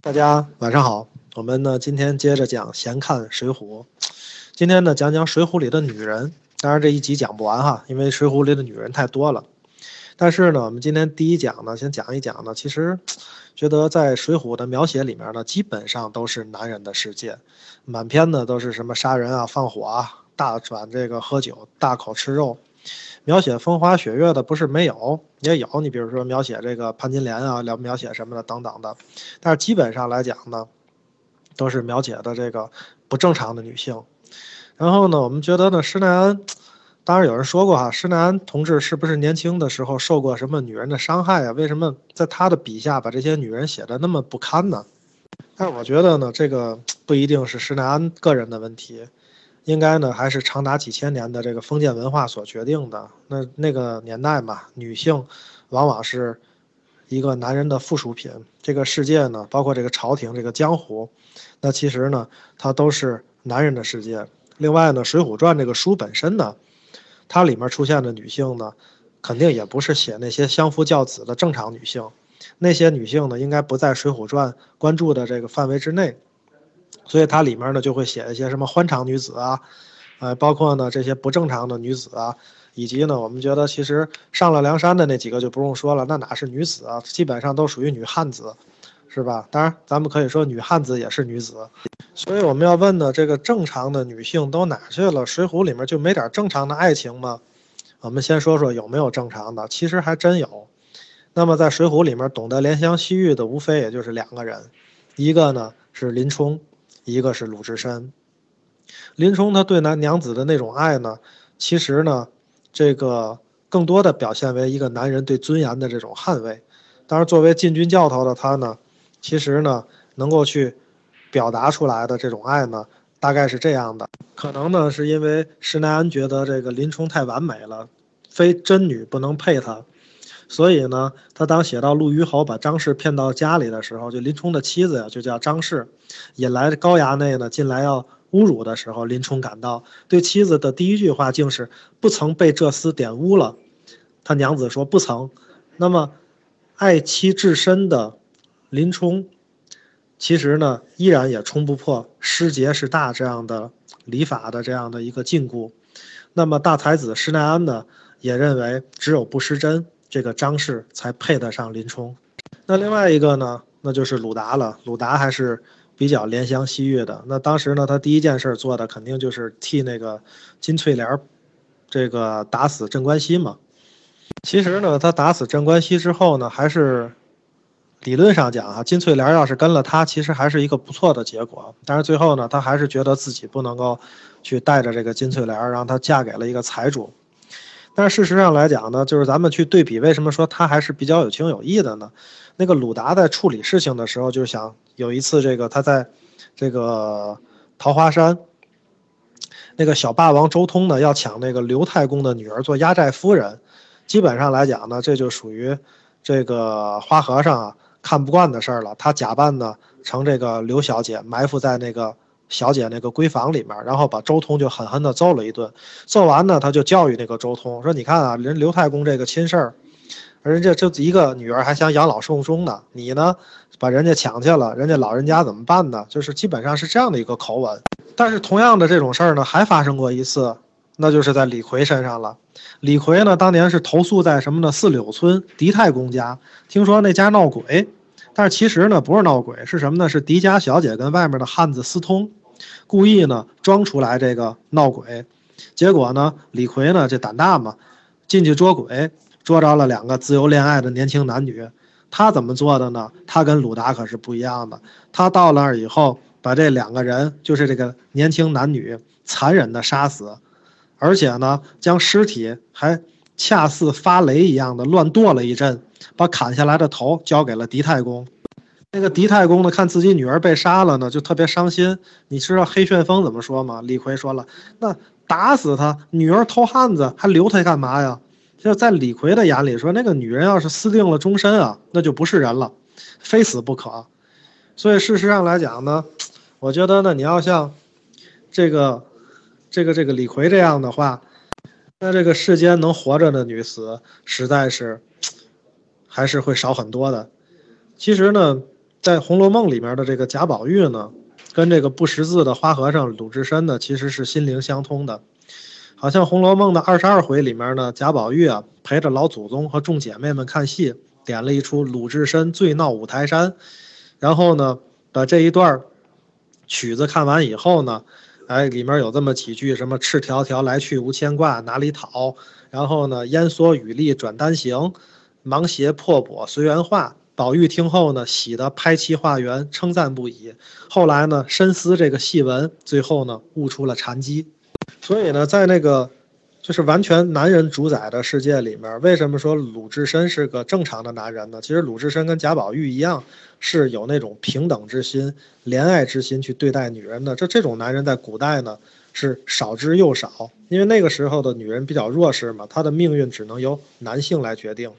大家晚上好，我们呢今天接着讲闲看《水浒》，今天呢讲讲《水浒》里的女人。当然这一集讲不完哈，因为《水浒》里的女人太多了。但是呢，我们今天第一讲呢，先讲一讲呢，其实觉得在《水浒》的描写里面呢，基本上都是男人的世界，满篇呢都是什么杀人啊、放火啊、大转这个喝酒、大口吃肉。描写风花雪月的不是没有，也有。你比如说描写这个潘金莲啊，描描写什么的等等的，但是基本上来讲呢，都是描写的这个不正常的女性。然后呢，我们觉得呢，施耐庵，当然有人说过哈，施耐庵同志是不是年轻的时候受过什么女人的伤害啊？为什么在他的笔下把这些女人写的那么不堪呢？但是我觉得呢，这个不一定是施耐庵个人的问题。应该呢，还是长达几千年的这个封建文化所决定的。那那个年代嘛，女性往往是一个男人的附属品。这个世界呢，包括这个朝廷、这个江湖，那其实呢，它都是男人的世界。另外呢，《水浒传》这个书本身呢，它里面出现的女性呢，肯定也不是写那些相夫教子的正常女性。那些女性呢，应该不在《水浒传》关注的这个范围之内。所以它里面呢就会写一些什么欢场女子啊，呃，包括呢这些不正常的女子啊，以及呢我们觉得其实上了梁山的那几个就不用说了，那哪是女子啊，基本上都属于女汉子，是吧？当然咱们可以说女汉子也是女子。所以我们要问呢，这个正常的女性都哪去了？水浒里面就没点正常的爱情吗？我们先说说有没有正常的，其实还真有。那么在水浒里面懂得怜香惜玉的无非也就是两个人，一个呢是林冲。一个是鲁智深，林冲他对男娘子的那种爱呢，其实呢，这个更多的表现为一个男人对尊严的这种捍卫。当然，作为禁军教头的他呢，其实呢，能够去表达出来的这种爱呢，大概是这样的：可能呢，是因为施耐庵觉得这个林冲太完美了，非真女不能配他。所以呢，他当写到陆虞侯把张氏骗到家里的时候，就林冲的妻子呀，就叫张氏，引来高衙内呢进来要侮辱的时候，林冲赶到对妻子的第一句话竟是不曾被这厮玷污了。他娘子说不曾。那么，爱妻至深的林冲，其实呢，依然也冲不破失节是大这样的礼法的这样的一个禁锢。那么大才子施耐庵呢，也认为只有不失真。这个张氏才配得上林冲，那另外一个呢，那就是鲁达了。鲁达还是比较怜香惜玉的。那当时呢，他第一件事做的肯定就是替那个金翠莲，这个打死镇关西嘛。其实呢，他打死镇关西之后呢，还是理论上讲啊，金翠莲要是跟了他，其实还是一个不错的结果。但是最后呢，他还是觉得自己不能够去带着这个金翠莲，让她嫁给了一个财主。但事实上来讲呢，就是咱们去对比，为什么说他还是比较有情有义的呢？那个鲁达在处理事情的时候，就是想有一次这个他在，这个桃花山，那个小霸王周通呢要抢那个刘太公的女儿做压寨夫人，基本上来讲呢，这就属于这个花和尚啊看不惯的事儿了。他假扮呢成这个刘小姐，埋伏在那个。小姐那个闺房里面，然后把周通就狠狠地揍了一顿。揍完呢，他就教育那个周通说：“你看啊，人刘太公这个亲事儿，人家就一个女儿还想养老送终呢，你呢把人家抢去了，人家老人家怎么办呢？就是基本上是这样的一个口吻。但是同样的这种事儿呢，还发生过一次，那就是在李逵身上了。李逵呢，当年是投宿在什么呢？四柳村狄太公家，听说那家闹鬼，但是其实呢不是闹鬼，是什么呢？是狄家小姐跟外面的汉子私通。故意呢装出来这个闹鬼，结果呢李逵呢这胆大嘛，进去捉鬼，捉着了两个自由恋爱的年轻男女。他怎么做的呢？他跟鲁达可是不一样的。他到那儿以后，把这两个人，就是这个年轻男女，残忍的杀死，而且呢将尸体还恰似发雷一样的乱剁了一阵，把砍下来的头交给了狄太公。那个狄太公呢，看自己女儿被杀了呢，就特别伤心。你知道黑旋风怎么说吗？李逵说了：“那打死他，女儿偷汉子，还留他干嘛呀？”就在李逵的眼里说，那个女人要是私定了终身啊，那就不是人了，非死不可。所以事实上来讲呢，我觉得呢，你要像这个、这个、这个李逵这样的话，那这个世间能活着的女子，实在是还是会少很多的。其实呢。在《红楼梦》里面的这个贾宝玉呢，跟这个不识字的花和尚鲁智深呢，其实是心灵相通的。好像《红楼梦》的二十二回里面呢，贾宝玉啊陪着老祖宗和众姐妹们看戏，点了一出鲁智深醉闹五台山，然后呢，把这一段曲子看完以后呢，哎，里面有这么几句什么“赤条条来去无牵挂，哪里讨”，然后呢，“烟蓑雨笠转单行，芒鞋破钵随缘化”。宝玉听后呢，喜得拍旗画圆，称赞不已。后来呢，深思这个戏文，最后呢，悟出了禅机。所以呢，在那个就是完全男人主宰的世界里面，为什么说鲁智深是个正常的男人呢？其实鲁智深跟贾宝玉一样，是有那种平等之心、怜爱之心去对待女人的。这这种男人在古代呢是少之又少，因为那个时候的女人比较弱势嘛，她的命运只能由男性来决定。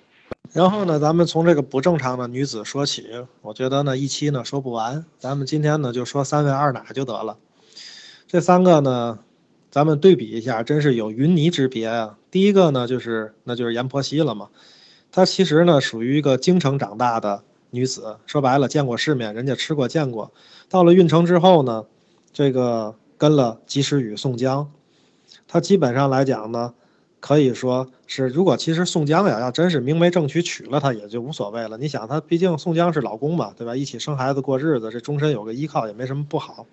然后呢，咱们从这个不正常的女子说起，我觉得呢一期呢说不完，咱们今天呢就说三位二奶就得了。这三个呢。咱们对比一下，真是有云泥之别啊！第一个呢，就是那就是阎婆惜了嘛。她其实呢，属于一个京城长大的女子，说白了，见过世面，人家吃过见过。到了运城之后呢，这个跟了及时雨、宋江，她基本上来讲呢，可以说是，如果其实宋江呀，要真是明媒正娶娶了她，也就无所谓了。你想，她毕竟宋江是老公嘛，对吧？一起生孩子过日子，这终身有个依靠也没什么不好。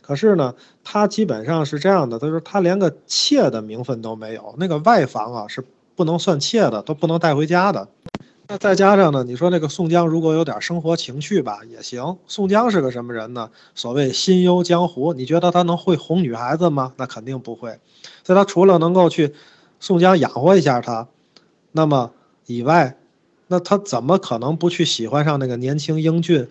可是呢，他基本上是这样的，他说他连个妾的名分都没有，那个外房啊是不能算妾的，都不能带回家的。那再加上呢，你说那个宋江如果有点生活情趣吧，也行。宋江是个什么人呢？所谓心忧江湖，你觉得他能会哄女孩子吗？那肯定不会。所以他除了能够去宋江养活一下他，那么以外，那他怎么可能不去喜欢上那个年轻英俊、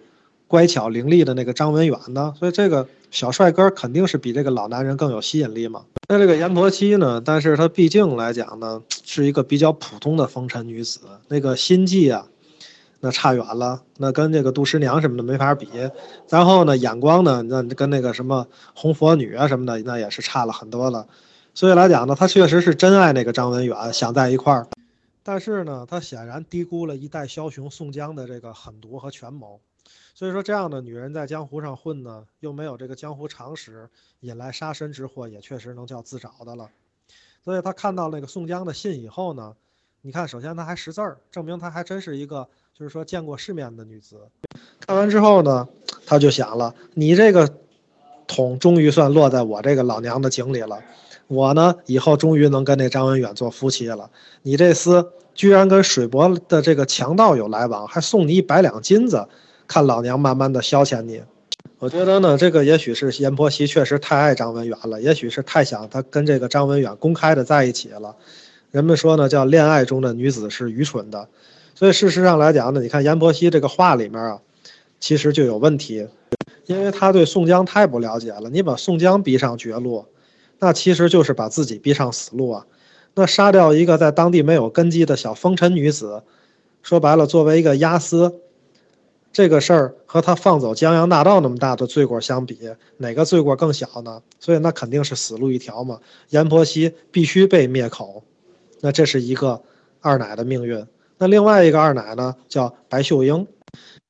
乖巧伶俐的那个张文远呢？所以这个。小帅哥肯定是比这个老男人更有吸引力嘛。那这个阎婆惜呢？但是她毕竟来讲呢，是一个比较普通的风尘女子。那个心计啊，那差远了，那跟这个杜十娘什么的没法比。然后呢，眼光呢，那跟那个什么红佛女啊什么的，那也是差了很多了。所以来讲呢，她确实是真爱那个张文远，想在一块儿。但是呢，她显然低估了一代枭雄宋江的这个狠毒和权谋。所以说，这样的女人在江湖上混呢，又没有这个江湖常识，引来杀身之祸，也确实能叫自找的了。所以他看到那个宋江的信以后呢，你看，首先他还识字儿，证明他还真是一个就是说见过世面的女子。看完之后呢，他就想了，你这个桶终于算落在我这个老娘的井里了，我呢以后终于能跟那张文远做夫妻了。你这厮居然跟水泊的这个强盗有来往，还送你一百两金子。看老娘慢慢的消遣你，我觉得呢，这个也许是阎婆惜确实太爱张文远了，也许是太想他跟这个张文远公开的在一起了。人们说呢，叫恋爱中的女子是愚蠢的，所以事实上来讲呢，你看阎婆惜这个话里面啊，其实就有问题，因为他对宋江太不了解了。你把宋江逼上绝路，那其实就是把自己逼上死路啊。那杀掉一个在当地没有根基的小风尘女子，说白了，作为一个押司。这个事儿和他放走江洋大盗那么大的罪过相比，哪个罪过更小呢？所以那肯定是死路一条嘛。阎婆惜必须被灭口，那这是一个二奶的命运。那另外一个二奶呢，叫白秀英。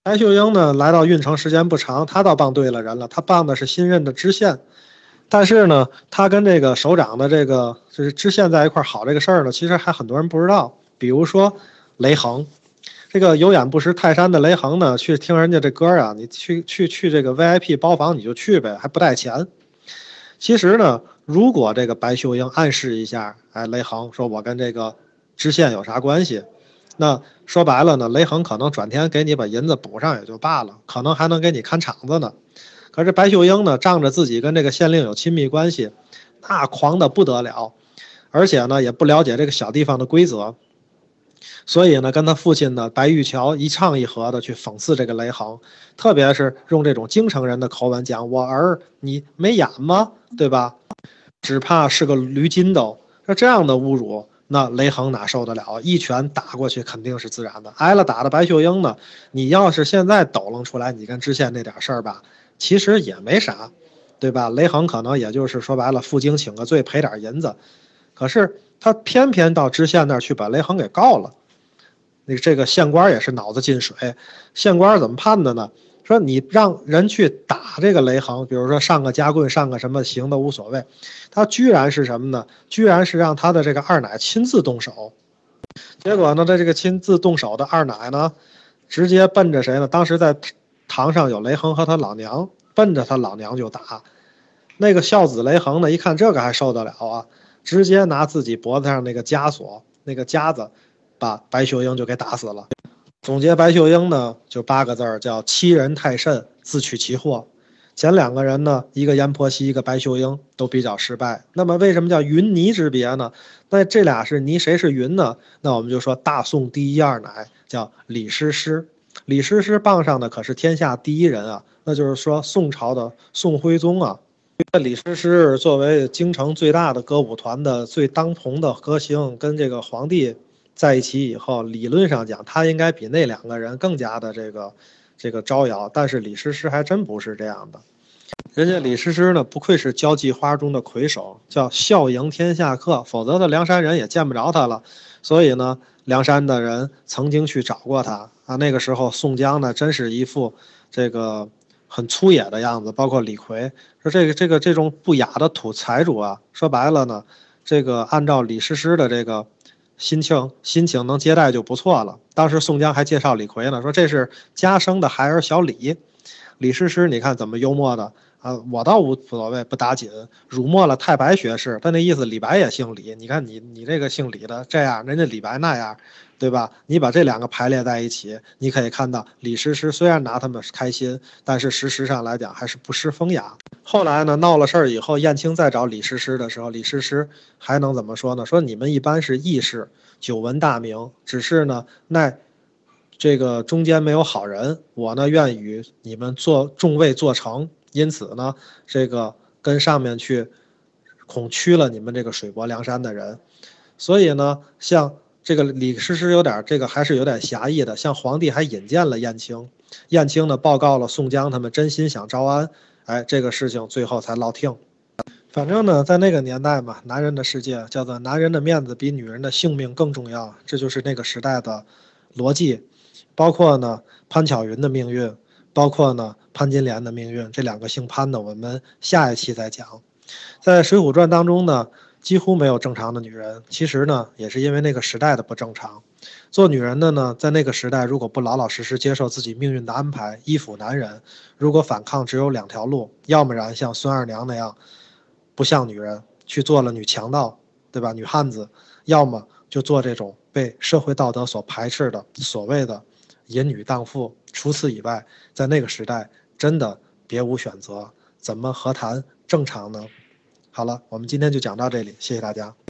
白秀英呢，来到运城时间不长，她倒傍对了人了。她傍的是新任的知县，但是呢，他跟这个首长的这个就是知县在一块好这个事儿呢，其实还很多人不知道。比如说雷恒。这个有眼不识泰山的雷恒呢，去听人家这歌儿啊，你去去去这个 VIP 包房你就去呗，还不带钱。其实呢，如果这个白秀英暗示一下，哎，雷恒说我跟这个知县有啥关系，那说白了呢，雷恒可能转天给你把银子补上也就罢了，可能还能给你看场子呢。可是白秀英呢，仗着自己跟这个县令有亲密关系，那狂的不得了，而且呢，也不了解这个小地方的规则。所以呢，跟他父亲呢白玉桥一唱一和的去讽刺这个雷横，特别是用这种京城人的口吻讲：“我儿，你没眼吗？对吧？只怕是个驴筋斗。”那这样的侮辱，那雷横哪受得了？一拳打过去肯定是自然的。挨了打的白秀英呢，你要是现在抖楞出来，你跟知县那点事儿吧，其实也没啥，对吧？雷横可能也就是说白了，负荆请个罪，赔点银子。可是他偏偏到知县那儿去把雷横给告了。那这个县官也是脑子进水，县官怎么判的呢？说你让人去打这个雷横，比如说上个夹棍，上个什么刑都无所谓，他居然是什么呢？居然是让他的这个二奶亲自动手。结果呢，他这个亲自动手的二奶呢，直接奔着谁呢？当时在堂上有雷横和他老娘，奔着他老娘就打。那个孝子雷横呢，一看这个还受得了啊？直接拿自己脖子上那个枷锁，那个夹子，把白秀英就给打死了。总结白秀英呢，就八个字儿，叫欺人太甚，自取其祸。前两个人呢，一个阎婆惜，一个白秀英，都比较失败。那么为什么叫云泥之别呢？那这俩是泥，谁是云呢？那我们就说大宋第一二奶叫李师师。李师师傍上的可是天下第一人啊，那就是说宋朝的宋徽宗啊。李师师作为京城最大的歌舞团的最当红的歌星，跟这个皇帝在一起以后，理论上讲，他应该比那两个人更加的这个这个招摇。但是李师师还真不是这样的，人家李师师呢，不愧是交际花中的魁首，叫笑迎天下客，否则的梁山人也见不着他了。所以呢，梁山的人曾经去找过他啊。那个时候宋江呢，真是一副这个。很粗野的样子，包括李逵说：“这个这个这种不雅的土财主啊，说白了呢，这个按照李师师的这个心情心情能接待就不错了。当时宋江还介绍李逵呢，说这是家生的孩儿小李。李师师，你看怎么幽默的啊？我倒无所谓，不打紧，辱没了太白学士。他那意思，李白也姓李。你看你你这个姓李的这样，人家李白那样。”对吧？你把这两个排列在一起，你可以看到李师师虽然拿他们开心，但是事实上来讲还是不失风雅。后来呢，闹了事儿以后，燕青再找李师师的时候，李师师还能怎么说呢？说你们一般是义士，久闻大名，只是呢，那这个中间没有好人，我呢愿与你们做众位做成，因此呢，这个跟上面去，恐屈了你们这个水泊梁山的人，所以呢，像。这个李师师有点这个还是有点侠义的，向皇帝还引荐了燕青，燕青呢报告了宋江他们真心想招安，哎，这个事情最后才落听。反正呢，在那个年代嘛，男人的世界叫做男人的面子比女人的性命更重要，这就是那个时代的逻辑。包括呢潘巧云的命运，包括呢潘金莲的命运，这两个姓潘的，我们下一期再讲。在《水浒传》当中呢。几乎没有正常的女人，其实呢，也是因为那个时代的不正常。做女人的呢，在那个时代，如果不老老实实接受自己命运的安排，依附男人，如果反抗，只有两条路：要么然像孙二娘那样，不像女人去做了女强盗，对吧？女汉子；要么就做这种被社会道德所排斥的所谓的淫女荡妇。除此以外，在那个时代，真的别无选择，怎么何谈正常呢？好了，我们今天就讲到这里，谢谢大家。